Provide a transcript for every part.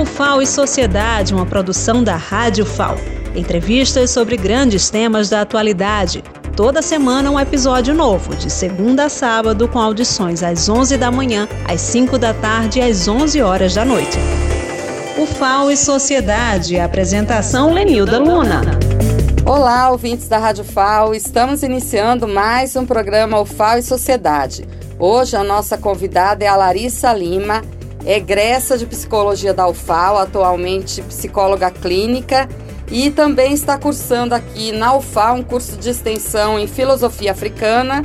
O FAO e Sociedade, uma produção da Rádio FAO. Entrevistas sobre grandes temas da atualidade. Toda semana um episódio novo, de segunda a sábado, com audições às 11 da manhã, às 5 da tarde e às 11 horas da noite. O FAO e Sociedade, apresentação Lenilda Luna. Olá, ouvintes da Rádio FAO, estamos iniciando mais um programa O FAO e Sociedade. Hoje a nossa convidada é a Larissa Lima, egressa de psicologia da UFAO, atualmente psicóloga clínica e também está cursando aqui na UFAO um curso de extensão em filosofia africana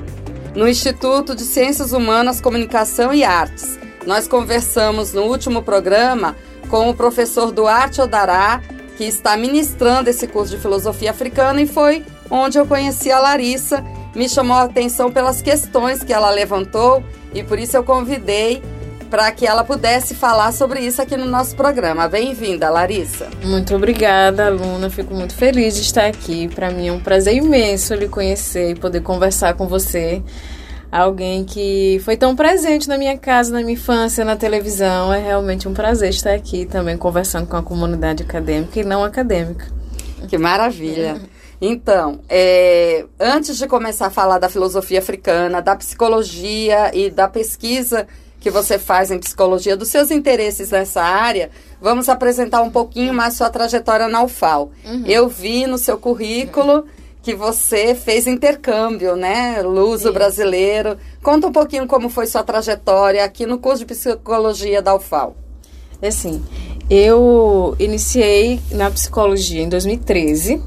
no Instituto de Ciências Humanas, Comunicação e Artes. Nós conversamos no último programa com o professor Duarte Odará, que está ministrando esse curso de filosofia africana e foi onde eu conheci a Larissa me chamou a atenção pelas questões que ela levantou e por isso eu convidei para que ela pudesse falar sobre isso aqui no nosso programa. Bem-vinda, Larissa. Muito obrigada, Luna. Fico muito feliz de estar aqui. Para mim é um prazer imenso lhe conhecer e poder conversar com você. Alguém que foi tão presente na minha casa, na minha infância, na televisão. É realmente um prazer estar aqui também conversando com a comunidade acadêmica e não acadêmica. Que maravilha. Então, é, antes de começar a falar da filosofia africana, da psicologia e da pesquisa que você faz em psicologia, dos seus interesses nessa área, vamos apresentar um pouquinho mais sua trajetória na UFAL. Uhum. Eu vi no seu currículo que você fez intercâmbio, né? Luso brasileiro. Conta um pouquinho como foi sua trajetória aqui no curso de psicologia da UFAL. É assim, eu iniciei na psicologia em 2013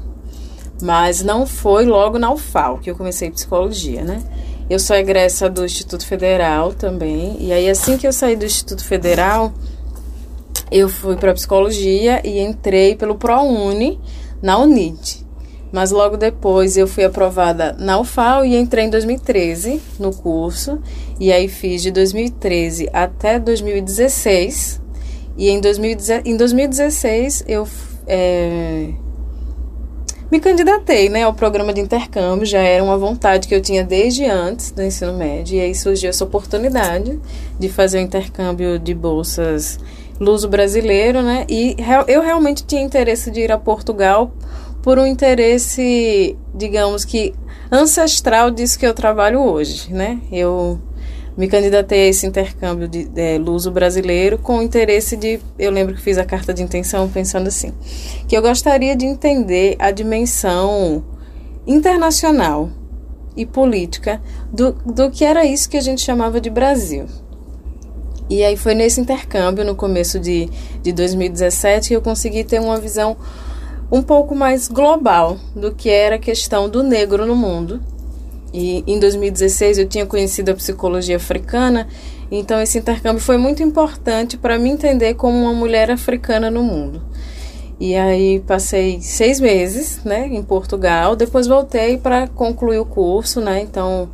mas não foi logo na UFAL que eu comecei psicologia, né? Eu sou egressa do Instituto Federal também. E aí, assim que eu saí do Instituto Federal, eu fui para psicologia e entrei pelo ProUni na UNID. Mas logo depois eu fui aprovada na UFAL e entrei em 2013 no curso. E aí fiz de 2013 até 2016. E em, 2016 eu. É, me candidatei né, ao programa de intercâmbio, já era uma vontade que eu tinha desde antes do ensino médio, e aí surgiu essa oportunidade de fazer o intercâmbio de bolsas luso-brasileiro, né? E eu realmente tinha interesse de ir a Portugal por um interesse, digamos que ancestral disso que eu trabalho hoje, né? Eu me candidatei a esse intercâmbio de, de luso brasileiro com o interesse de. Eu lembro que fiz a carta de intenção pensando assim: que eu gostaria de entender a dimensão internacional e política do, do que era isso que a gente chamava de Brasil. E aí foi nesse intercâmbio, no começo de, de 2017, que eu consegui ter uma visão um pouco mais global do que era a questão do negro no mundo e em 2016 eu tinha conhecido a psicologia africana, então esse intercâmbio foi muito importante para me entender como uma mulher africana no mundo. E aí passei seis meses, né, em Portugal. Depois voltei para concluir o curso, né. Então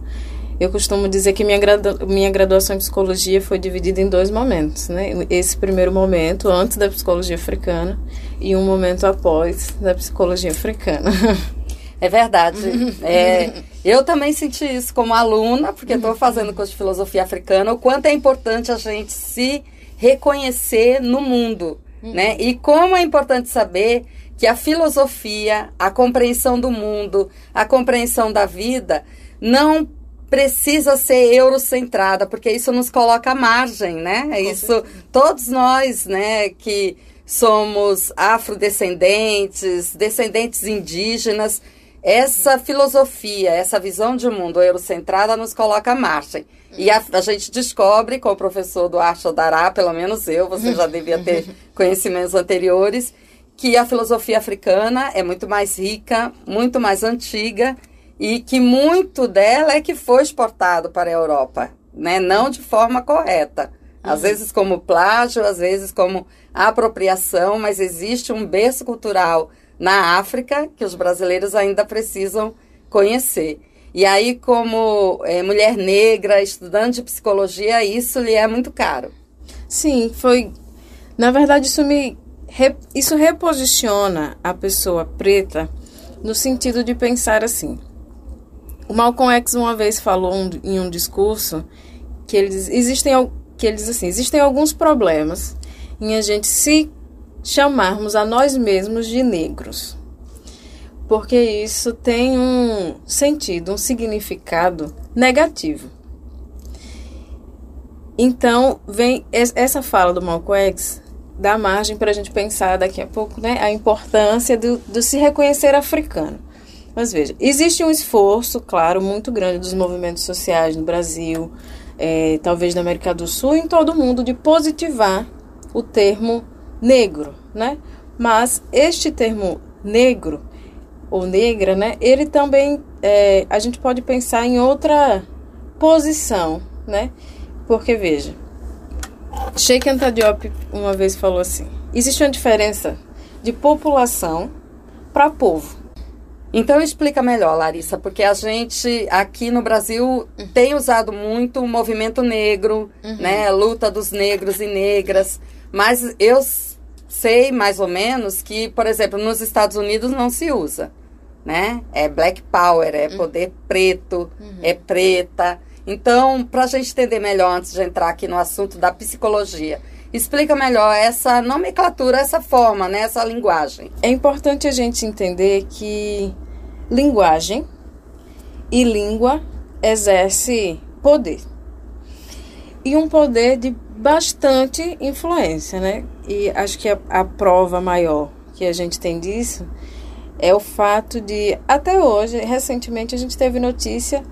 eu costumo dizer que minha, gradu minha graduação em psicologia foi dividida em dois momentos, né. Esse primeiro momento antes da psicologia africana e um momento após da psicologia africana. É verdade. é, eu também senti isso como aluna, porque estou fazendo curso de filosofia africana, o quanto é importante a gente se reconhecer no mundo, uhum. né? E como é importante saber que a filosofia, a compreensão do mundo, a compreensão da vida, não precisa ser eurocentrada, porque isso nos coloca à margem, né? Isso, todos nós, né, que somos afrodescendentes, descendentes indígenas, essa filosofia, essa visão de mundo eurocentrada nos coloca à margem. E a, a, gente descobre com o professor Duarte Odará, pelo menos eu, você já devia ter conhecimentos anteriores, que a filosofia africana é muito mais rica, muito mais antiga e que muito dela é que foi exportado para a Europa, né? não de forma correta. Às uhum. vezes como plágio, às vezes como apropriação, mas existe um berço cultural na África que os brasileiros ainda precisam conhecer. E aí, como é, mulher negra, estudante de psicologia, isso lhe é muito caro. Sim, foi. Na verdade, isso me. Isso reposiciona a pessoa preta no sentido de pensar assim. O Malcolm X uma vez falou um, em um discurso que eles existem que eles assim existem alguns problemas em a gente se chamarmos a nós mesmos de negros. Porque isso tem um sentido, um significado negativo. Então, vem essa fala do Malcolm X dá margem para a gente pensar daqui a pouco né, a importância do, do se reconhecer africano. Mas veja, existe um esforço, claro, muito grande dos movimentos sociais no Brasil, é, talvez na América do Sul, em todo o mundo, de positivar o termo negro, né? Mas este termo negro ou negra, né? Ele também é, a gente pode pensar em outra posição, né? Porque veja, Sheikh Anta Diop uma vez falou assim: existe uma diferença de população para povo. Então explica melhor, Larissa, porque a gente aqui no Brasil uhum. tem usado muito o movimento negro, uhum. né, luta dos negros e negras, mas eu sei mais ou menos que, por exemplo, nos Estados Unidos não se usa, né? É black power, é uhum. poder preto, uhum. é preta. Então, para a gente entender melhor, antes de entrar aqui no assunto da psicologia, explica melhor essa nomenclatura, essa forma, né, essa linguagem. É importante a gente entender que linguagem e língua exerce poder. E um poder de bastante influência, né? E acho que a, a prova maior que a gente tem disso é o fato de, até hoje, recentemente, a gente teve notícia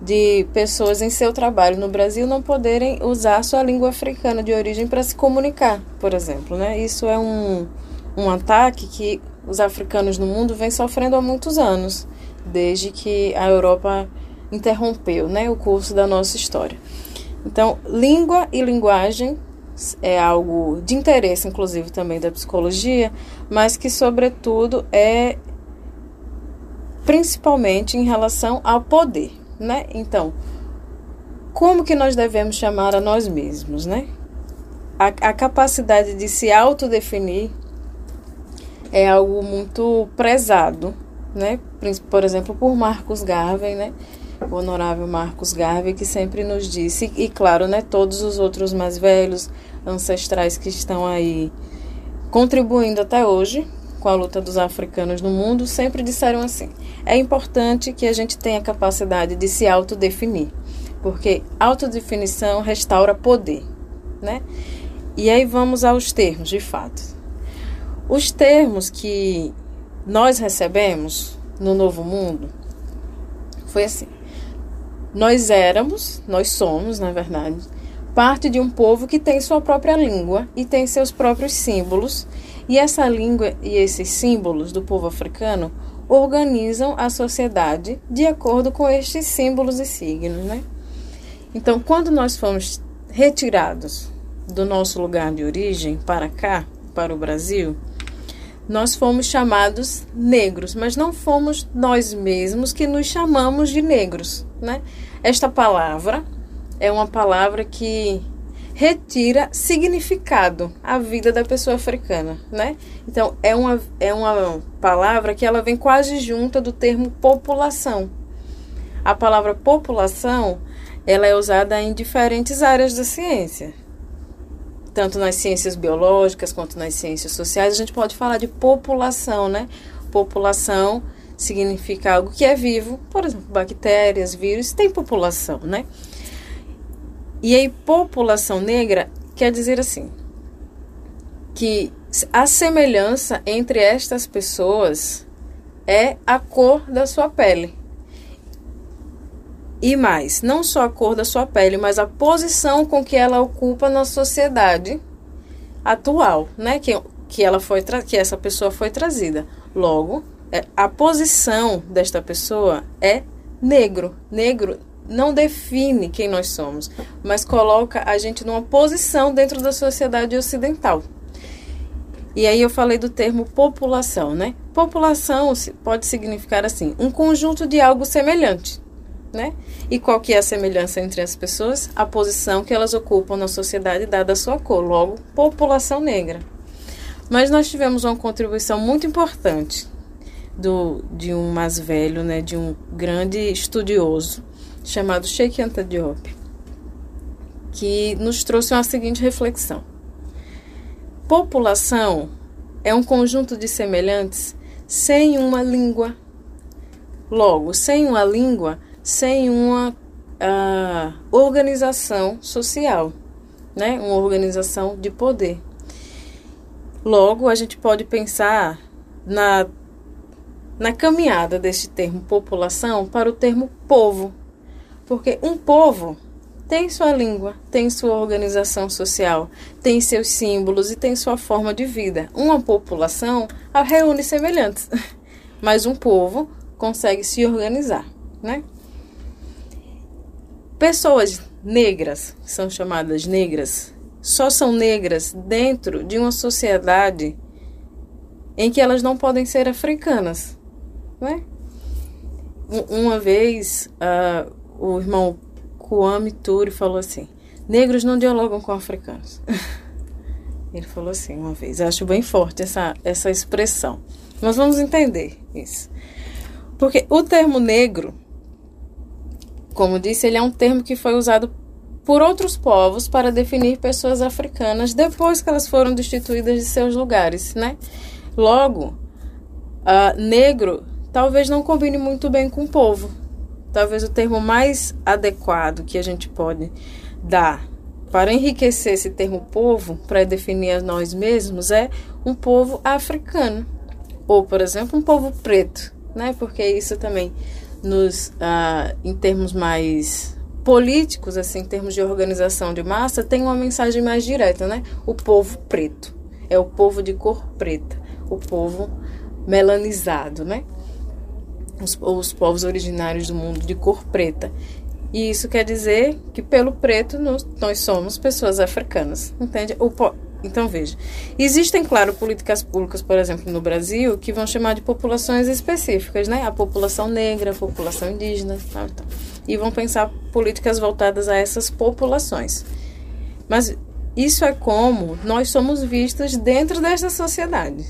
de pessoas em seu trabalho no Brasil não poderem usar sua língua africana de origem para se comunicar, por exemplo. Né? Isso é um, um ataque que os africanos no mundo vêm sofrendo há muitos anos, desde que a Europa interrompeu né, o curso da nossa história. Então, língua e linguagem é algo de interesse, inclusive, também da psicologia, mas que, sobretudo, é principalmente em relação ao poder né? Então, como que nós devemos chamar a nós mesmos, né? A, a capacidade de se autodefinir é algo muito prezado, né? Por exemplo, por Marcos Garvey, né? O honorável Marcos Garvey, que sempre nos disse, e claro, né, todos os outros mais velhos, ancestrais que estão aí contribuindo até hoje com a luta dos africanos no mundo sempre disseram assim: é importante que a gente tenha capacidade de se autodefinir, porque autodefinição restaura poder, né? E aí vamos aos termos, de fato. Os termos que nós recebemos no Novo Mundo foi assim: nós éramos, nós somos, na verdade, parte de um povo que tem sua própria língua e tem seus próprios símbolos e essa língua e esses símbolos do povo africano organizam a sociedade de acordo com estes símbolos e signos, né? Então, quando nós fomos retirados do nosso lugar de origem para cá, para o Brasil, nós fomos chamados negros, mas não fomos nós mesmos que nos chamamos de negros, né? Esta palavra é uma palavra que retira significado à vida da pessoa africana, né? Então, é uma, é uma palavra que ela vem quase junta do termo população. A palavra população, ela é usada em diferentes áreas da ciência. Tanto nas ciências biológicas quanto nas ciências sociais, a gente pode falar de população, né? População significa algo que é vivo, por exemplo, bactérias, vírus, tem população, né? E aí, população negra quer dizer assim, que a semelhança entre estas pessoas é a cor da sua pele. E mais, não só a cor da sua pele, mas a posição com que ela ocupa na sociedade atual, né? Que, que, ela foi que essa pessoa foi trazida. Logo, é, a posição desta pessoa é negro. Negro não define quem nós somos, mas coloca a gente numa posição dentro da sociedade ocidental. E aí eu falei do termo população, né? População pode significar assim, um conjunto de algo semelhante, né? E qual que é a semelhança entre as pessoas? A posição que elas ocupam na sociedade dada a sua cor, logo, população negra. Mas nós tivemos uma contribuição muito importante do, de um mais velho, né, de um grande estudioso, chamado Sheikh Anta Diop, que nos trouxe uma seguinte reflexão. População é um conjunto de semelhantes sem uma língua. Logo, sem uma língua, sem uma uh, organização social, né? uma organização de poder. Logo, a gente pode pensar na, na caminhada deste termo população para o termo povo, porque um povo tem sua língua, tem sua organização social, tem seus símbolos e tem sua forma de vida. Uma população reúne semelhantes, mas um povo consegue se organizar, né? Pessoas negras, são chamadas negras, só são negras dentro de uma sociedade em que elas não podem ser africanas, né? Uma vez, uh, o irmão Kwame Ture falou assim: negros não dialogam com africanos. Ele falou assim uma vez. Eu acho bem forte essa, essa expressão. Nós vamos entender isso. Porque o termo negro, como disse, ele é um termo que foi usado por outros povos para definir pessoas africanas depois que elas foram destituídas de seus lugares, né? Logo, uh, negro talvez não combine muito bem com o povo, talvez o termo mais adequado que a gente pode dar para enriquecer esse termo povo, para definir a nós mesmos, é um povo africano. Ou, por exemplo, um povo preto, né? Porque isso também nos, ah, em termos mais políticos, assim, em termos de organização de massa, tem uma mensagem mais direta, né? O povo preto. É o povo de cor preta, o povo melanizado, né? os, os povos originários do mundo de cor preta. E isso quer dizer que pelo preto nós, nós somos pessoas africanas, entende? O, então veja, existem claro políticas públicas, por exemplo, no Brasil, que vão chamar de populações específicas, né? A população negra, a população indígena, tal, tal. e vão pensar políticas voltadas a essas populações. Mas isso é como nós somos vistos dentro desta sociedade.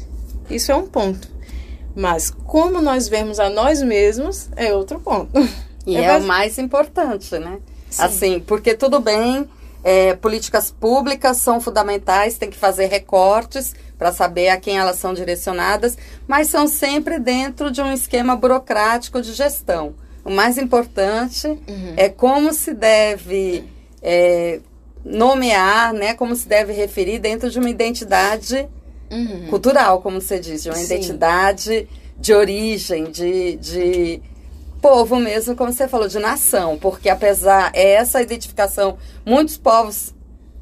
Isso é um ponto. Mas como nós vemos a nós mesmos é outro ponto. E é, é o mais importante, né? Sim. Assim, porque tudo bem, é, políticas públicas são fundamentais, tem que fazer recortes para saber a quem elas são direcionadas, mas são sempre dentro de um esquema burocrático de gestão. O mais importante uhum. é como se deve é, nomear, né, como se deve referir dentro de uma identidade uhum. cultural, como você diz, de uma Sim. identidade de origem, de, de povo mesmo, como você falou, de nação. Porque apesar essa identificação, muitos povos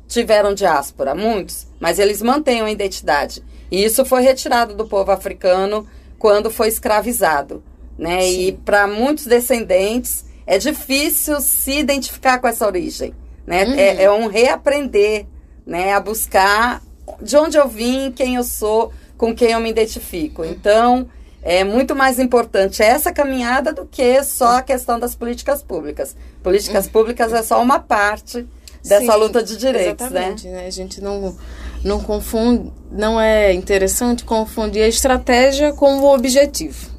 tiveram diáspora, muitos, mas eles mantêm uma identidade. E isso foi retirado do povo africano quando foi escravizado. Né? E para muitos descendentes é difícil se identificar com essa origem. Né? Uhum. É, é um reaprender né? a buscar de onde eu vim, quem eu sou, com quem eu me identifico. Então, é muito mais importante essa caminhada do que só a questão das políticas públicas. Políticas uhum. públicas é só uma parte dessa Sim, luta de direitos, né? exatamente, né? A gente não não confunde, não é interessante confundir a estratégia com o objetivo,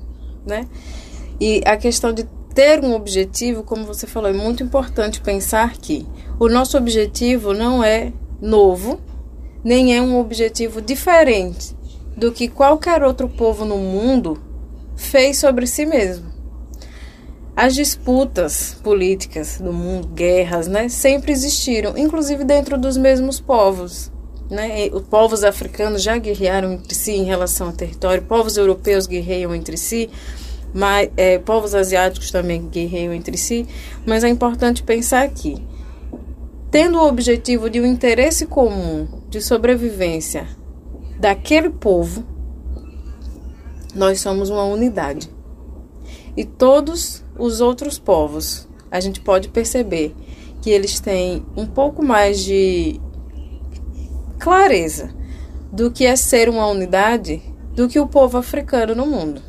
né? E a questão de ter um objetivo, como você falou, é muito importante pensar que o nosso objetivo não é novo, nem é um objetivo diferente do que qualquer outro povo no mundo fez sobre si mesmo. As disputas políticas do mundo, guerras, né, sempre existiram, inclusive dentro dos mesmos povos. Né? Os povos africanos já guerrearam entre si em relação ao território, povos europeus guerreiam entre si, mas, é, povos asiáticos também guerreiam entre si, mas é importante pensar que, tendo o objetivo de um interesse comum de sobrevivência daquele povo, nós somos uma unidade. E todos os outros povos, a gente pode perceber que eles têm um pouco mais de clareza do que é ser uma unidade do que o povo africano no mundo.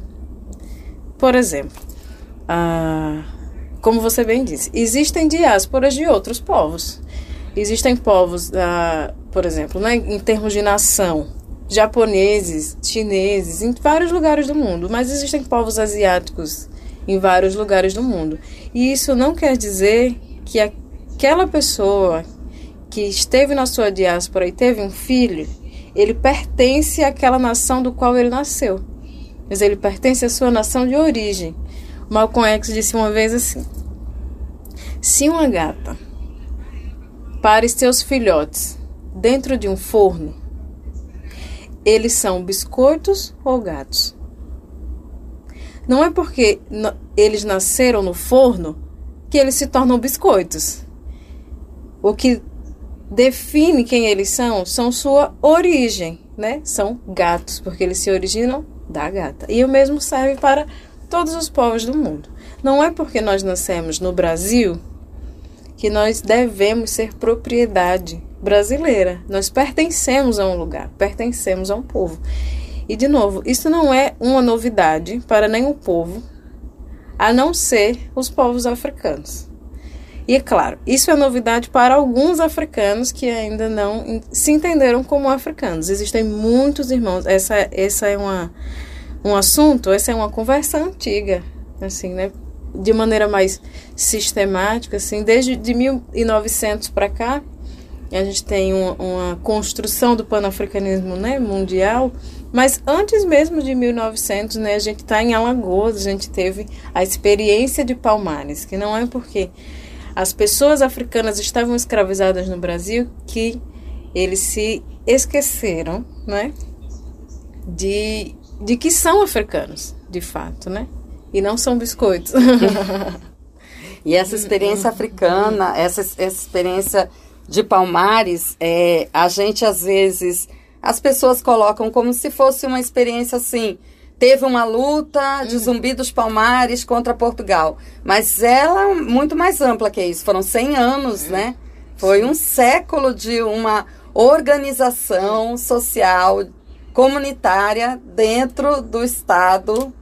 Por exemplo, como você bem disse, existem diásporas de outros povos. Existem povos ah, por exemplo, né, em termos de nação, japoneses, chineses, em vários lugares do mundo, mas existem povos asiáticos em vários lugares do mundo. E isso não quer dizer que aquela pessoa que esteve na sua diáspora e teve um filho, ele pertence àquela nação do qual ele nasceu. Mas ele pertence à sua nação de origem. Malcolm X disse uma vez assim: Se uma gata pare seus filhotes dentro de um forno, eles são biscoitos ou gatos? Não é porque eles nasceram no forno que eles se tornam biscoitos. O que define quem eles são são sua origem, né? São gatos, porque eles se originam da gata. E o mesmo serve para todos os povos do mundo. Não é porque nós nascemos no Brasil que nós devemos ser propriedade brasileira. Nós pertencemos a um lugar, pertencemos a um povo. E de novo, isso não é uma novidade para nenhum povo, a não ser os povos africanos. E é claro, isso é novidade para alguns africanos que ainda não se entenderam como africanos. Existem muitos irmãos. Essa, essa é uma, um assunto, essa é uma conversa antiga, assim, né? De maneira mais sistemática, assim, desde de 1900 para cá, a gente tem uma, uma construção do panafricanismo né, mundial mas antes mesmo de 1900, né, a gente está em Alagoas, a gente teve a experiência de Palmares, que não é porque as pessoas africanas estavam escravizadas no Brasil que eles se esqueceram, né, de, de que são africanos, de fato, né, e não são biscoitos. e essa experiência africana, essa, essa experiência de Palmares, é, a gente às vezes as pessoas colocam como se fosse uma experiência assim. Teve uma luta de uhum. Zumbi dos Palmares contra Portugal. Mas ela é muito mais ampla que isso. Foram 100 anos, uhum. né? Foi um século de uma organização social comunitária dentro do estado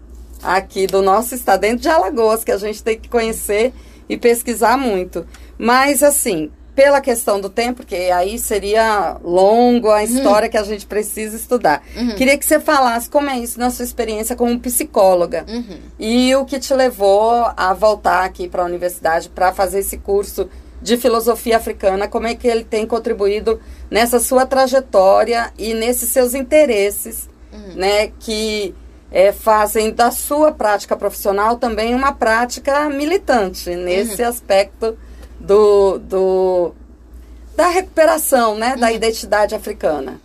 aqui do nosso estado, dentro de Alagoas, que a gente tem que conhecer e pesquisar muito. Mas assim, pela questão do tempo, porque aí seria longo a uhum. história uhum. que a gente precisa estudar. Uhum. Queria que você falasse como é isso na sua experiência como psicóloga uhum. e o que te levou a voltar aqui para a universidade para fazer esse curso de filosofia africana, como é que ele tem contribuído nessa sua trajetória e nesses seus interesses, uhum. né, que é, fazem da sua prática profissional também uma prática militante nesse uhum. aspecto do, do da recuperação né, da uhum. identidade africana?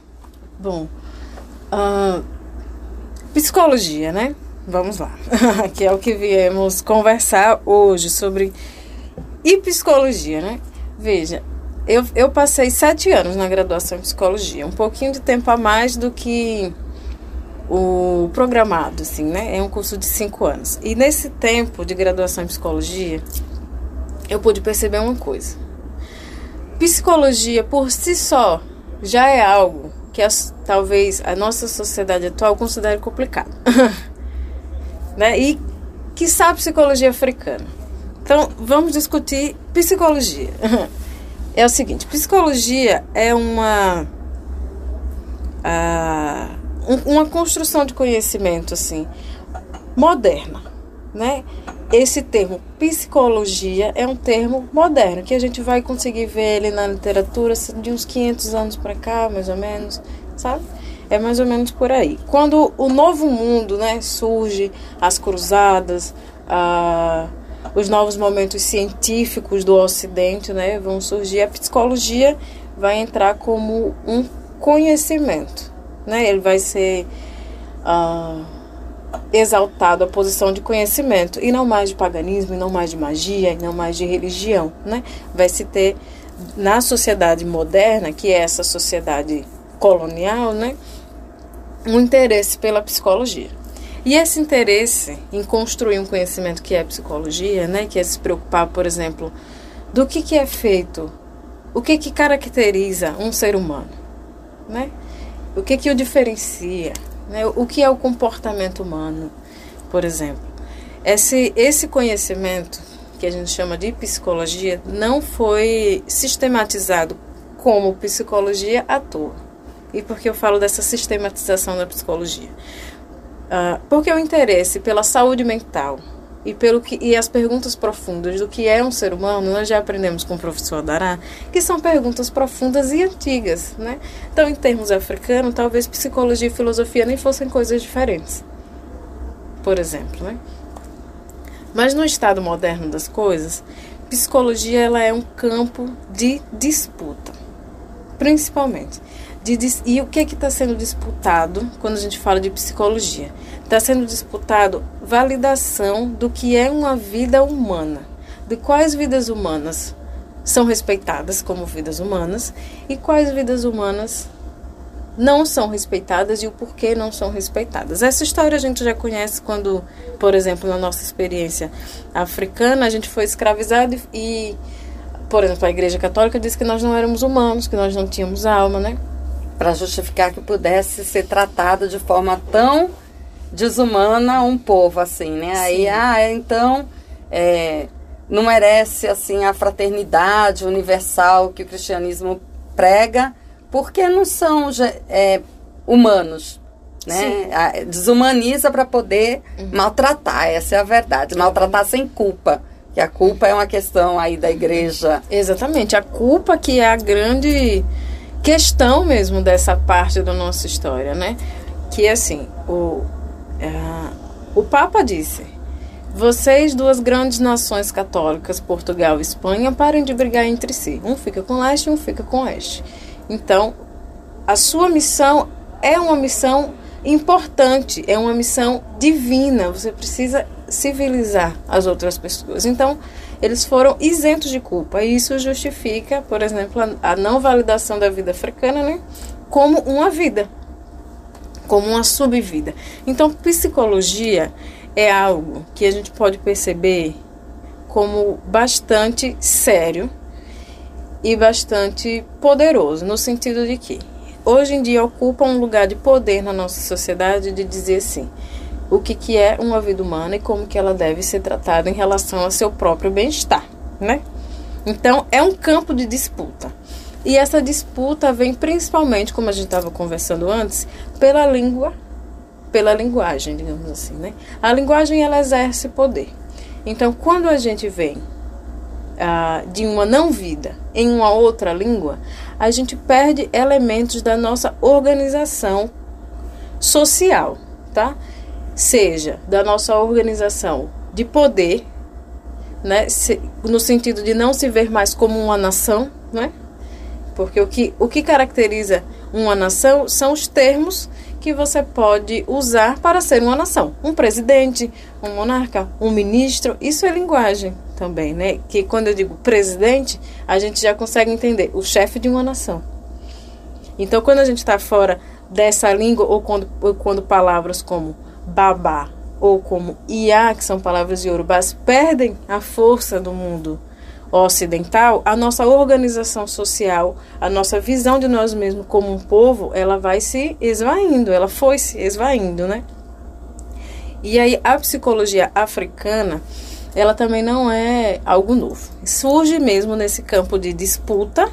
Bom, uh, psicologia, né? Vamos lá, que é o que viemos conversar hoje sobre e psicologia, né? Veja, eu, eu passei sete anos na graduação em psicologia, um pouquinho de tempo a mais do que o programado, assim, né? É um curso de cinco anos. E nesse tempo de graduação em psicologia, eu pude perceber uma coisa. Psicologia por si só já é algo que as, talvez a nossa sociedade atual considere complicado. né? E que sabe psicologia africana. Então, vamos discutir psicologia. é o seguinte, psicologia é uma uh, uma construção de conhecimento assim moderna, né? Esse termo psicologia é um termo moderno, que a gente vai conseguir ver ele na literatura de uns 500 anos para cá, mais ou menos, sabe? É mais ou menos por aí. Quando o novo mundo né, surge, as cruzadas, ah, os novos momentos científicos do Ocidente né, vão surgir, a psicologia vai entrar como um conhecimento. Né? Ele vai ser. Ah, exaltado a posição de conhecimento e não mais de paganismo, e não mais de magia, e não mais de religião, né? Vai se ter na sociedade moderna, que é essa sociedade colonial, né, um interesse pela psicologia. E esse interesse em construir um conhecimento que é psicologia, né, que é se preocupar, por exemplo, do que, que é feito, o que, que caracteriza um ser humano, né? O que, que o diferencia, né? O que é o comportamento humano, por exemplo? Esse, esse conhecimento, que a gente chama de psicologia, não foi sistematizado como psicologia à toa. E por que eu falo dessa sistematização da psicologia? Uh, porque o interesse pela saúde mental, e pelo que e as perguntas profundas do que é um ser humano, nós já aprendemos com o professor Dará, que são perguntas profundas e antigas, né? Então, em termos africanos, talvez psicologia e filosofia nem fossem coisas diferentes. Por exemplo, né? Mas no estado moderno das coisas, psicologia ela é um campo de disputa, principalmente. De, e o que é está sendo disputado quando a gente fala de psicologia? Está sendo disputado validação do que é uma vida humana, de quais vidas humanas são respeitadas como vidas humanas e quais vidas humanas não são respeitadas e o porquê não são respeitadas. Essa história a gente já conhece quando, por exemplo, na nossa experiência africana, a gente foi escravizado e, por exemplo, a Igreja Católica disse que nós não éramos humanos, que nós não tínhamos alma, né? Para justificar que pudesse ser tratado de forma tão desumana um povo assim, né? Sim. Aí, ah, então é, não merece assim a fraternidade universal que o cristianismo prega porque não são é, humanos. Né? Desumaniza para poder uhum. maltratar, essa é a verdade. Maltratar sem culpa. Que a culpa é uma questão aí da igreja. Exatamente. A culpa que é a grande questão mesmo dessa parte da nossa história, né? Que assim, o, é, o Papa disse: vocês, duas grandes nações católicas, Portugal e Espanha, parem de brigar entre si. Um fica com leste um fica com oeste. Então, a sua missão é uma missão importante, é uma missão divina. Você precisa civilizar as outras pessoas. Então, eles foram isentos de culpa. E isso justifica, por exemplo, a, não validação da vida africana né, como uma vida, como uma subvida. Então, psicologia é algo que a gente pode perceber como bastante sério e bastante poderoso, no sentido de que hoje em dia ocupa um lugar de poder na nossa sociedade de dizer assim, o que, que é uma vida humana e como que ela deve ser tratada em relação ao seu próprio bem-estar, né? Então, é um campo de disputa. E essa disputa vem principalmente, como a gente estava conversando antes, pela língua, pela linguagem, digamos assim, né? A linguagem, ela exerce poder. Então, quando a gente vem uh, de uma não-vida em uma outra língua, a gente perde elementos da nossa organização social, tá? Seja da nossa organização de poder, né? Se, no sentido de não se ver mais como uma nação, né? Porque o que, o que caracteriza uma nação são os termos que você pode usar para ser uma nação. Um presidente, um monarca, um ministro, isso é linguagem também, né? Que quando eu digo presidente, a gente já consegue entender o chefe de uma nação. Então, quando a gente está fora dessa língua, ou quando, ou quando palavras como babá ou como iá, que são palavras de yorubás, perdem a força do mundo ocidental, a nossa organização social, a nossa visão de nós mesmos como um povo, ela vai se esvaindo, ela foi se esvaindo, né? E aí a psicologia africana, ela também não é algo novo. Surge mesmo nesse campo de disputa,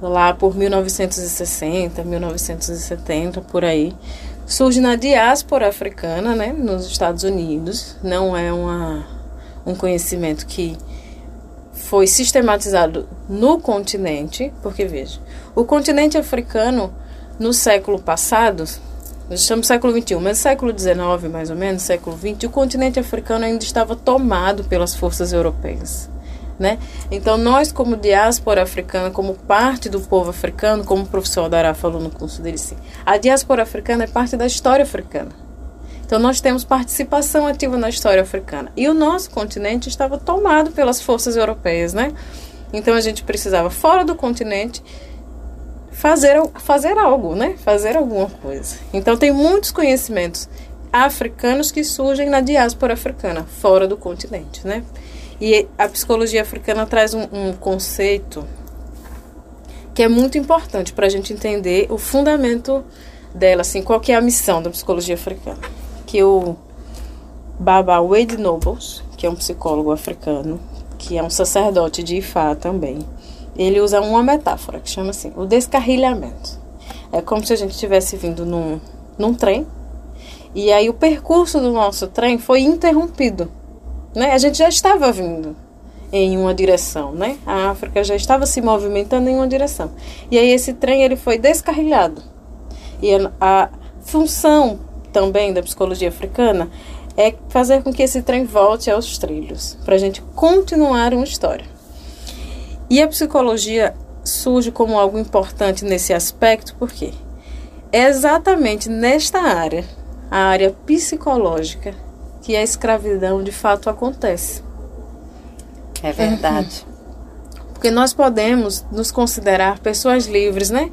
lá por 1960, 1970, por aí. Surge na diáspora africana, né, nos Estados Unidos. Não é uma, um conhecimento que foi sistematizado no continente, porque veja, o continente africano no século passado, nós estamos século XXI, mas século XIX, mais ou menos, século XX, o continente africano ainda estava tomado pelas forças europeias. Né? Então, nós, como diáspora africana, como parte do povo africano, como o professor Dará falou no curso dele, sim, a diáspora africana é parte da história africana. Então nós temos participação ativa na história africana. E o nosso continente estava tomado pelas forças europeias, né? Então a gente precisava, fora do continente, fazer, fazer algo, né? Fazer alguma coisa. Então tem muitos conhecimentos africanos que surgem na diáspora africana, fora do continente, né? E a psicologia africana traz um, um conceito que é muito importante para a gente entender o fundamento dela, assim, qual que é a missão da psicologia africana que o Baba Wade Nobles, que é um psicólogo africano, que é um sacerdote de Ifá também, ele usa uma metáfora que chama assim, o descarrilhamento. É como se a gente estivesse vindo num, num trem e aí o percurso do nosso trem foi interrompido né? A gente já estava vindo em uma direção, né? A África já estava se movimentando em uma direção. E aí esse trem ele foi descarrilhado. E a, a função também da psicologia africana é fazer com que esse trem volte aos trilhos, para a gente continuar uma história. E a psicologia surge como algo importante nesse aspecto, porque é exatamente nesta área, a área psicológica, que a escravidão de fato acontece. É verdade. Porque nós podemos nos considerar pessoas livres, né?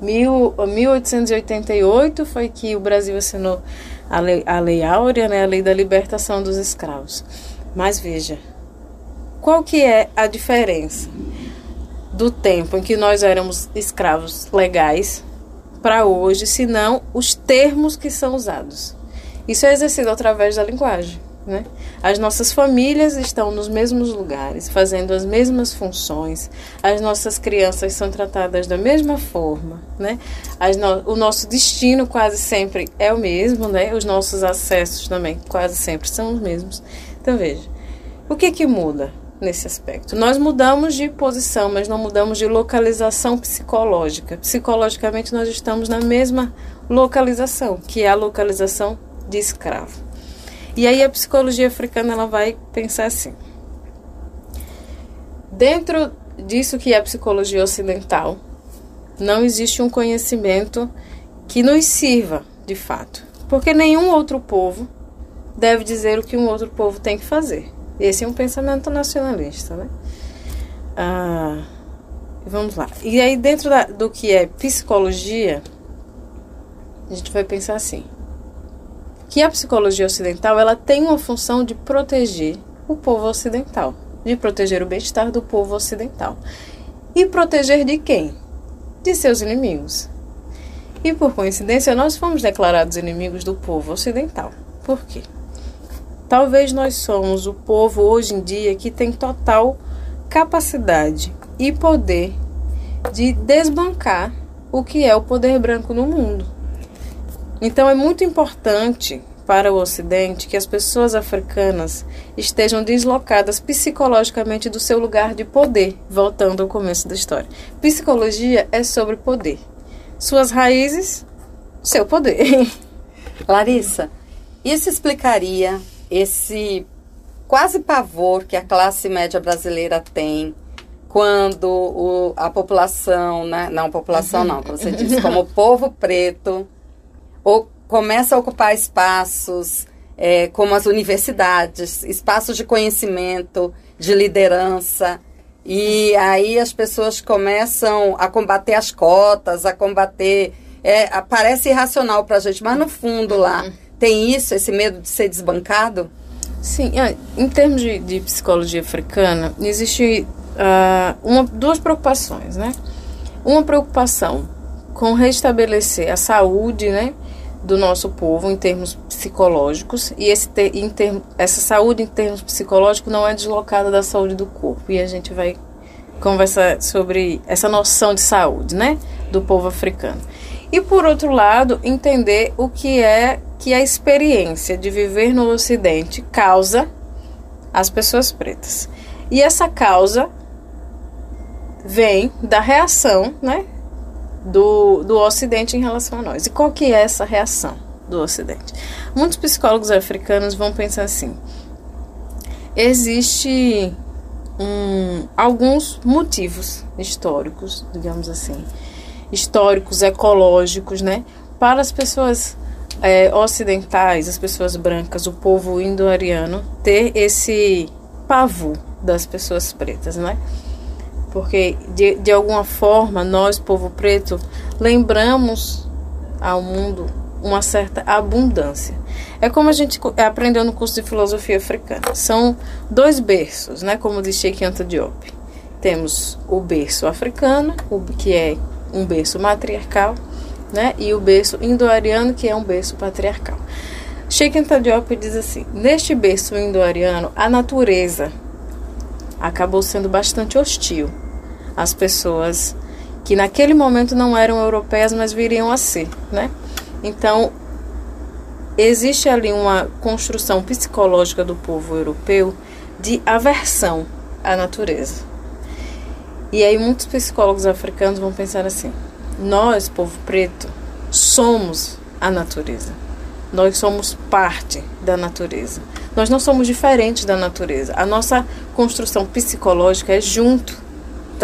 Mil, 1888 foi que o Brasil assinou a lei, a lei Áurea, né? a lei da libertação dos escravos. Mas veja, qual que é a diferença do tempo em que nós éramos escravos legais para hoje, se não os termos que são usados? Isso é exercido através da linguagem. Né? As nossas famílias estão nos mesmos lugares, fazendo as mesmas funções. As nossas crianças são tratadas da mesma forma, né? No, o nosso destino quase sempre é o mesmo, né? Os nossos acessos também quase sempre são os mesmos. Então veja, o que que muda nesse aspecto? Nós mudamos de posição, mas não mudamos de localização psicológica. Psicologicamente nós estamos na mesma localização, que é a localização de escravo. E aí a psicologia africana ela vai pensar assim: dentro disso que é a psicologia ocidental, não existe um conhecimento que nos sirva de fato, porque nenhum outro povo deve dizer o que um outro povo tem que fazer. Esse é um pensamento nacionalista, né? Ah, vamos lá. E aí dentro da, do que é psicologia, a gente vai pensar assim: que a psicologia ocidental ela tem uma função de proteger o povo ocidental, de proteger o bem-estar do povo ocidental. E proteger de quem? De seus inimigos. E por coincidência, nós fomos declarados inimigos do povo ocidental. Por quê? Talvez nós somos o povo hoje em dia que tem total capacidade e poder de desbancar o que é o poder branco no mundo. Então é muito importante para o Ocidente que as pessoas africanas estejam deslocadas psicologicamente do seu lugar de poder, voltando ao começo da história. Psicologia é sobre poder. Suas raízes, seu poder. Larissa, isso explicaria esse quase pavor que a classe média brasileira tem quando o, a população, né? não população não, como você disse, como o povo preto ou começa a ocupar espaços é, como as universidades, espaços de conhecimento, de liderança. E aí as pessoas começam a combater as cotas, a combater. É, parece irracional para a gente, mas no fundo lá tem isso, esse medo de ser desbancado? Sim, é, em termos de, de psicologia africana, existe uh, uma, duas preocupações, né? Uma preocupação com restabelecer a saúde, né? Do nosso povo em termos psicológicos e esse ter, em termo, essa saúde em termos psicológicos não é deslocada da saúde do corpo e a gente vai conversar sobre essa noção de saúde, né, do povo africano. E por outro lado, entender o que é que a experiência de viver no Ocidente causa às pessoas pretas. E essa causa vem da reação, né, do, do Ocidente em relação a nós. E qual que é essa reação do Ocidente? Muitos psicólogos africanos vão pensar assim: existe um, alguns motivos históricos, digamos assim, históricos, ecológicos, né, para as pessoas é, ocidentais, as pessoas brancas, o povo indo-ariano ter esse pavor das pessoas pretas, né? Porque de, de alguma forma nós, povo preto, lembramos ao mundo uma certa abundância. É como a gente aprendeu no curso de filosofia africana. São dois berços, né, como diz Sheikh Anta Diop. Temos o berço africano, que é um berço matriarcal, né, e o berço indo-ariano, que é um berço patriarcal. Sheikh Anta Diop diz assim: neste berço indo-ariano, a natureza acabou sendo bastante hostil as pessoas que naquele momento não eram europeias, mas viriam a ser, né? Então, existe ali uma construção psicológica do povo europeu de aversão à natureza. E aí muitos psicólogos africanos vão pensar assim: nós, povo preto, somos a natureza. Nós somos parte da natureza. Nós não somos diferentes da natureza. A nossa construção psicológica é junto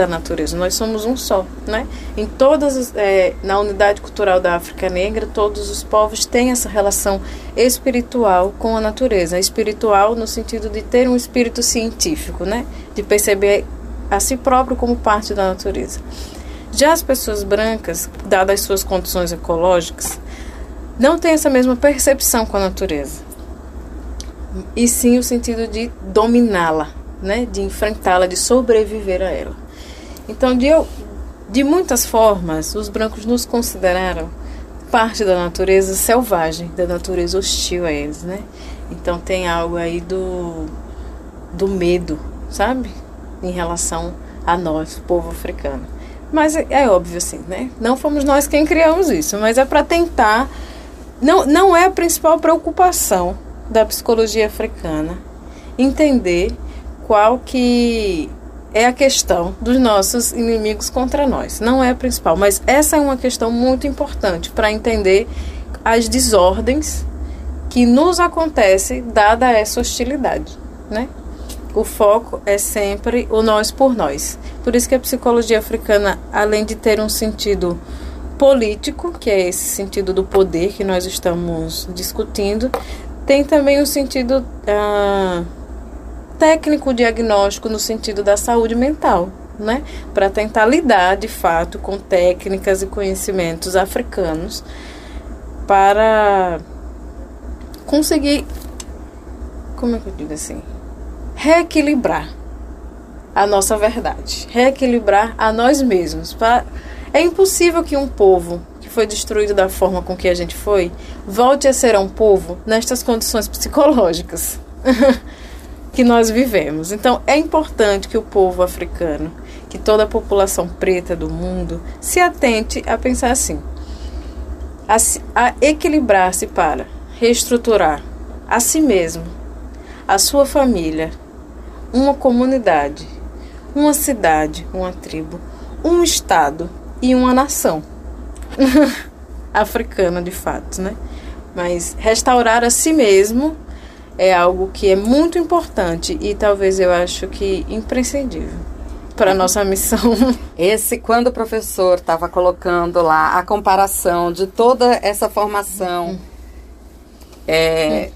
da natureza. Nós somos um só, né? Em todas é, na unidade cultural da África Negra, todos os povos têm essa relação espiritual com a natureza. Espiritual no sentido de ter um espírito científico, né? De perceber a si próprio como parte da natureza. Já as pessoas brancas, dadas as suas condições ecológicas, não têm essa mesma percepção com a natureza. E sim o sentido de dominá-la, né? De enfrentá-la, de sobreviver a ela. Então, de, de muitas formas, os brancos nos consideraram parte da natureza selvagem, da natureza hostil a eles, né? Então tem algo aí do, do medo, sabe? Em relação a nós, povo africano. Mas é, é óbvio assim, né? Não fomos nós quem criamos isso, mas é para tentar. Não, não é a principal preocupação da psicologia africana entender qual que é a questão dos nossos inimigos contra nós. Não é a principal, mas essa é uma questão muito importante para entender as desordens que nos acontecem dada essa hostilidade, né? O foco é sempre o nós por nós. Por isso que a psicologia africana, além de ter um sentido político, que é esse sentido do poder que nós estamos discutindo, tem também um sentido ah, técnico diagnóstico no sentido da saúde mental, né? Para tentar lidar de fato com técnicas e conhecimentos africanos para conseguir como é que eu digo assim? Reequilibrar a nossa verdade, reequilibrar a nós mesmos. É impossível que um povo que foi destruído da forma com que a gente foi volte a ser um povo nestas condições psicológicas. que nós vivemos. Então, é importante que o povo africano, que toda a população preta do mundo, se atente a pensar assim: a, a equilibrar-se para reestruturar a si mesmo, a sua família, uma comunidade, uma cidade, uma tribo, um estado e uma nação africana de fato, né? Mas restaurar a si mesmo é algo que é muito importante e talvez eu acho que imprescindível para a nossa missão. Esse, quando o professor estava colocando lá a comparação de toda essa formação, é,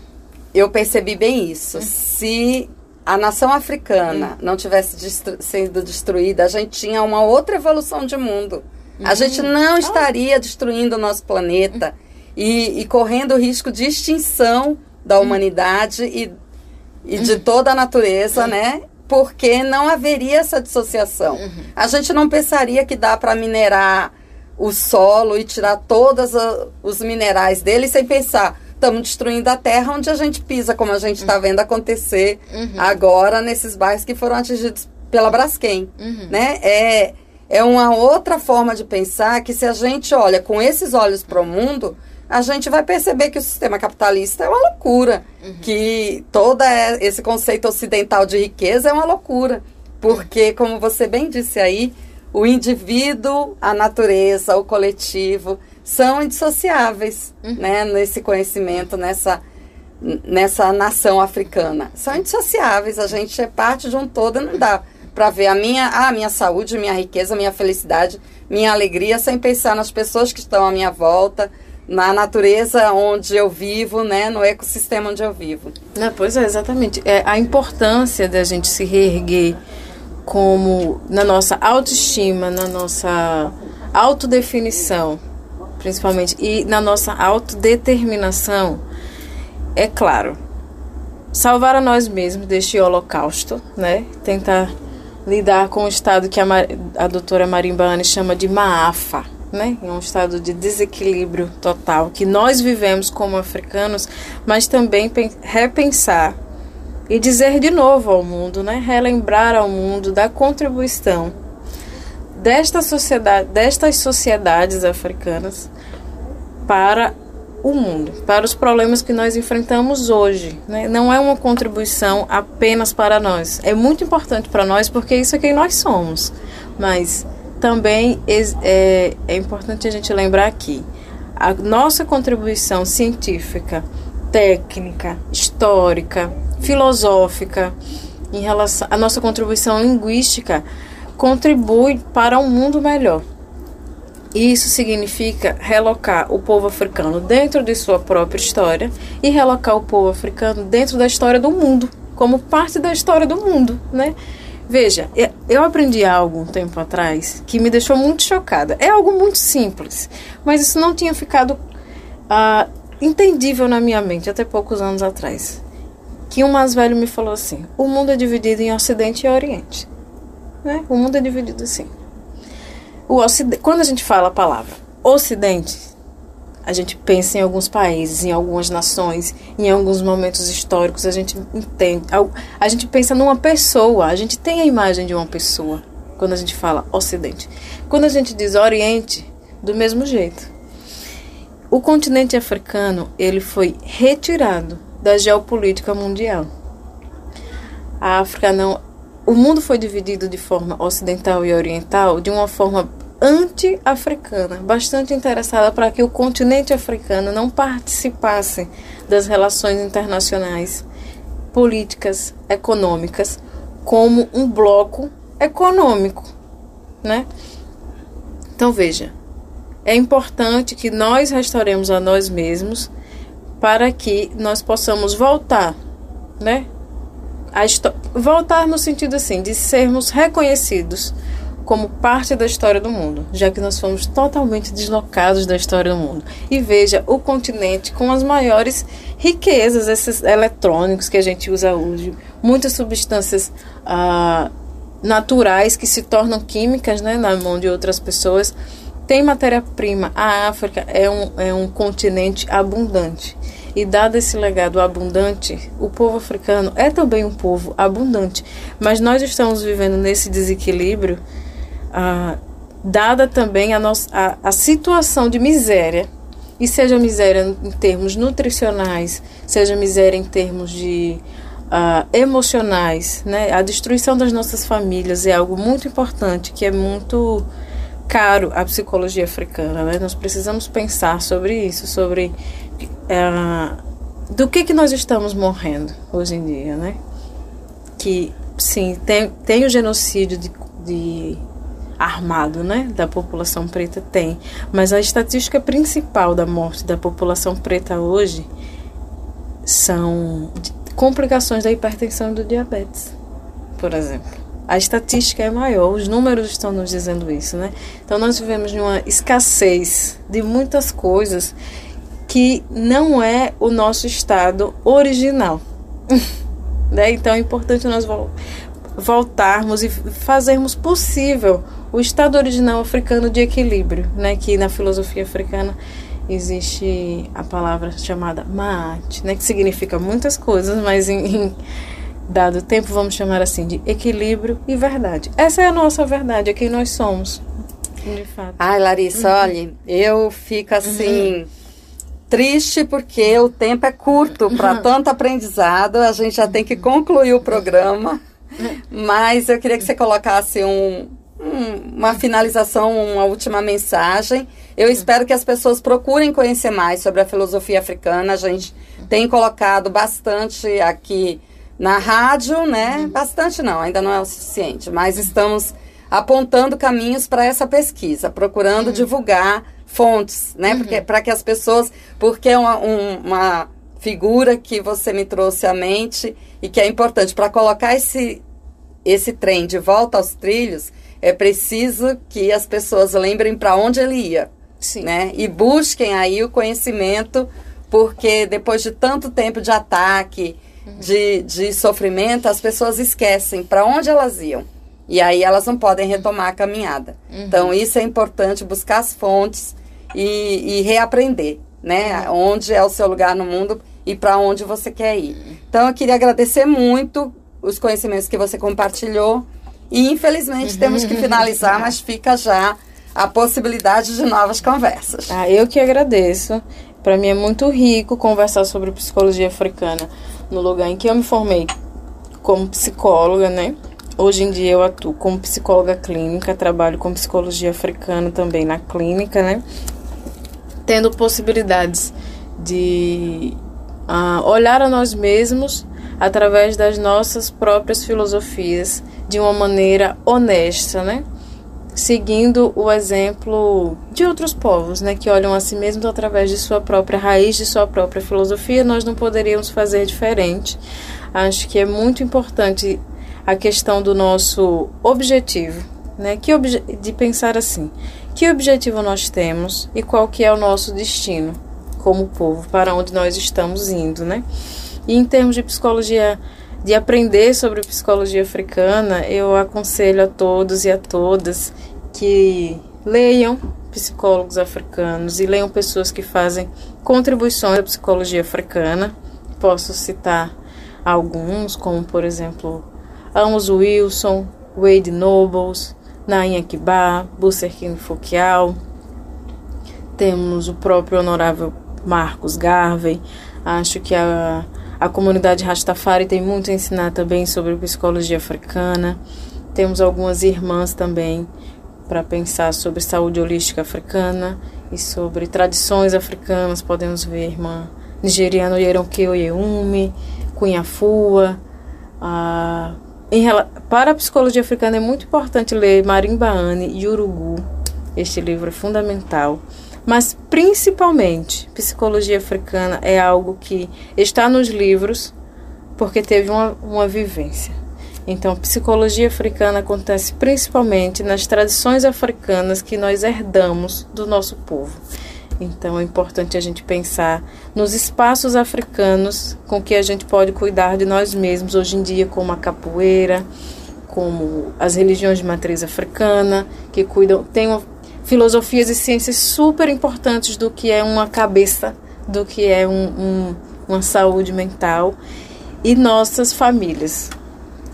eu percebi bem isso. Se a nação africana não tivesse destru sido destruída, a gente tinha uma outra evolução de mundo. A gente não estaria destruindo o nosso planeta e, e correndo o risco de extinção da humanidade e, e de toda a natureza, né? Porque não haveria essa dissociação. Uhum. A gente não pensaria que dá para minerar o solo e tirar todos os minerais dele sem pensar estamos destruindo a terra onde a gente pisa, como a gente está uhum. vendo acontecer uhum. agora nesses bairros que foram atingidos pela Braskem, né? É, é uma outra forma de pensar que se a gente olha com esses olhos para o mundo, a gente vai perceber que o sistema capitalista é uma loucura, uhum. que todo esse conceito ocidental de riqueza é uma loucura, porque, como você bem disse aí, o indivíduo, a natureza, o coletivo são indissociáveis, uhum. né, nesse conhecimento, nessa nessa nação africana. São indissociáveis, a gente é parte de um todo, não dá para ver a minha, a minha saúde, minha riqueza, minha felicidade, minha alegria sem pensar nas pessoas que estão à minha volta, na natureza onde eu vivo, né, no ecossistema onde eu vivo. Não, pois é, exatamente. É a importância da gente se reerguer como na nossa autoestima, na nossa autodefinição, principalmente, e na nossa autodeterminação, é claro, salvar a nós mesmos deste holocausto, né? Tentar lidar com o estado que a, a doutora Marimba chama de maafa, né, em um estado de desequilíbrio total que nós vivemos como africanos, mas também repensar e dizer de novo ao mundo, né, relembrar ao mundo da contribuição desta sociedade, destas sociedades africanas para o mundo, para os problemas que nós enfrentamos hoje. Né? Não é uma contribuição apenas para nós. É muito importante para nós porque isso é quem nós somos. Mas também é, é importante a gente lembrar aqui a nossa contribuição científica, técnica, histórica, filosófica, em relação a nossa contribuição linguística contribui para um mundo melhor. Isso significa relocar o povo africano dentro de sua própria história e relocar o povo africano dentro da história do mundo, como parte da história do mundo, né? Veja, eu aprendi algo um tempo atrás que me deixou muito chocada. É algo muito simples, mas isso não tinha ficado uh, entendível na minha mente até poucos anos atrás. Que um mais velho me falou assim: o mundo é dividido em Ocidente e Oriente. Né? O mundo é dividido assim. O quando a gente fala a palavra Ocidente, a gente pensa em alguns países, em algumas nações, em alguns momentos históricos, a gente entende, a gente pensa numa pessoa, a gente tem a imagem de uma pessoa quando a gente fala Ocidente. Quando a gente diz Oriente, do mesmo jeito. O continente africano, ele foi retirado da geopolítica mundial. A África não o mundo foi dividido de forma ocidental e oriental de uma forma anti-africana, bastante interessada para que o continente africano não participasse das relações internacionais, políticas, econômicas, como um bloco econômico, né? Então veja, é importante que nós restauremos a nós mesmos para que nós possamos voltar, né? voltar no sentido assim de sermos reconhecidos como parte da história do mundo, já que nós fomos totalmente deslocados da história do mundo. E veja o continente com as maiores riquezas, esses eletrônicos que a gente usa hoje, muitas substâncias ah, naturais que se tornam químicas né, na mão de outras pessoas. Tem matéria-prima. A África é um, é um continente abundante. E dado esse legado abundante, o povo africano é também um povo abundante. Mas nós estamos vivendo nesse desequilíbrio, dada também a, nossa, a, a situação de miséria, e seja miséria em termos nutricionais, seja miséria em termos de emocionais, né? A destruição das nossas famílias é algo muito importante, que é muito caro à psicologia africana, né? Nós precisamos pensar sobre isso, sobre uh, do que, que nós estamos morrendo hoje em dia, né? Que, sim, tem, tem o genocídio de, de armado, né, da população preta tem, mas a estatística principal da morte da população preta hoje são complicações da hipertensão e do diabetes, por exemplo. A estatística é maior, os números estão nos dizendo isso, né? Então nós vivemos numa escassez de muitas coisas que não é o nosso estado original. né? Então é importante nós voltarmos e fazermos possível o estado original africano de equilíbrio, né? Que na filosofia africana existe a palavra chamada Maat, né? Que significa muitas coisas, mas em, em dado tempo vamos chamar assim de equilíbrio e verdade. Essa é a nossa verdade, é quem nós somos. De fato. Ai, Larissa, uhum. olha, eu fico assim. Uhum triste porque o tempo é curto para tanto aprendizado. A gente já tem que concluir o programa. Mas eu queria que você colocasse um, um, uma finalização, uma última mensagem. Eu espero que as pessoas procurem conhecer mais sobre a filosofia africana. A gente tem colocado bastante aqui na rádio, né? Bastante não, ainda não é o suficiente, mas estamos apontando caminhos para essa pesquisa, procurando divulgar fontes, né? Uhum. Porque para que as pessoas, porque é uma, um, uma figura que você me trouxe à mente e que é importante para colocar esse esse trem de volta aos trilhos, é preciso que as pessoas lembrem para onde ele ia, Sim. né? E busquem aí o conhecimento, porque depois de tanto tempo de ataque, uhum. de, de sofrimento, as pessoas esquecem para onde elas iam. E aí elas não podem retomar a caminhada. Uhum. Então, isso é importante, buscar as fontes e, e reaprender, né? Uhum. Onde é o seu lugar no mundo e para onde você quer ir. Então, eu queria agradecer muito os conhecimentos que você compartilhou. E, infelizmente, temos que finalizar, mas fica já a possibilidade de novas conversas. Ah, eu que agradeço. Para mim é muito rico conversar sobre psicologia africana no lugar em que eu me formei como psicóloga, né? Hoje em dia eu atuo como psicóloga clínica, trabalho com psicologia africana também na clínica, né? Tendo possibilidades de uh, olhar a nós mesmos através das nossas próprias filosofias de uma maneira honesta, né? Seguindo o exemplo de outros povos, né, que olham a si mesmos através de sua própria raiz, de sua própria filosofia, nós não poderíamos fazer diferente. Acho que é muito importante a questão do nosso objetivo, né? Que obje de pensar assim, que objetivo nós temos e qual que é o nosso destino como povo, para onde nós estamos indo, né? E em termos de psicologia, de aprender sobre psicologia africana, eu aconselho a todos e a todas que leiam psicólogos africanos e leiam pessoas que fazem contribuições à psicologia africana. Posso citar alguns, como por exemplo Amos Wilson, Wade Nobles, Nainha Kibá, Busserkin Fouquial. Temos o próprio honorável Marcos Garvey. Acho que a, a comunidade Rastafari tem muito a ensinar também sobre psicologia africana. Temos algumas irmãs também para pensar sobre saúde holística africana e sobre tradições africanas. Podemos ver irmã nigeriana Yeronke Oyeume, Cunhafua, a em, para a psicologia africana é muito importante ler Marimbaane e Urugu. Este livro é fundamental. Mas principalmente, psicologia africana é algo que está nos livros porque teve uma, uma vivência. Então, psicologia africana acontece principalmente nas tradições africanas que nós herdamos do nosso povo. Então é importante a gente pensar nos espaços africanos com que a gente pode cuidar de nós mesmos hoje em dia, como a capoeira, como as religiões de matriz africana, que cuidam, têm filosofias e ciências super importantes do que é uma cabeça, do que é um, um, uma saúde mental, e nossas famílias.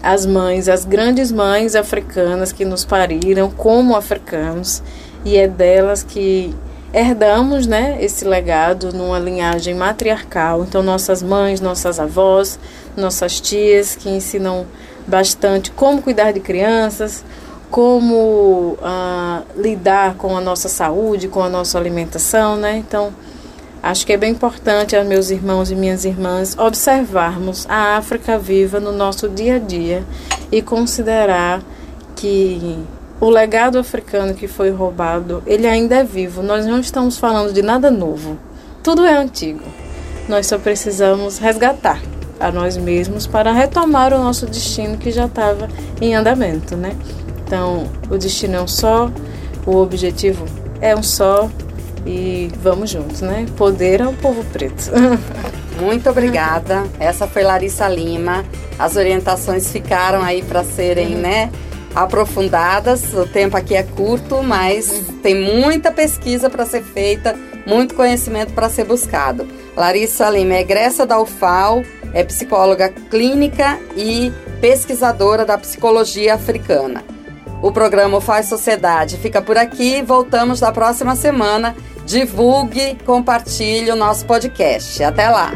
As mães, as grandes mães africanas que nos pariram como africanos, e é delas que herdamos né, esse legado numa linhagem matriarcal. Então, nossas mães, nossas avós, nossas tias que ensinam bastante como cuidar de crianças, como ah, lidar com a nossa saúde, com a nossa alimentação, né? Então, acho que é bem importante meus irmãos e minhas irmãs observarmos a África viva no nosso dia a dia e considerar que o legado africano que foi roubado, ele ainda é vivo. Nós não estamos falando de nada novo. Tudo é antigo. Nós só precisamos resgatar a nós mesmos para retomar o nosso destino que já estava em andamento, né? Então, o destino é um só, o objetivo é um só e vamos juntos, né? Poder ao povo preto. Muito obrigada. Essa foi Larissa Lima. As orientações ficaram aí para serem, né? aprofundadas. O tempo aqui é curto, mas tem muita pesquisa para ser feita, muito conhecimento para ser buscado. Larissa Lima é egressa da UFAL, é psicóloga clínica e pesquisadora da psicologia africana. O programa Faz Sociedade fica por aqui. Voltamos na próxima semana. Divulgue, compartilhe o nosso podcast. Até lá!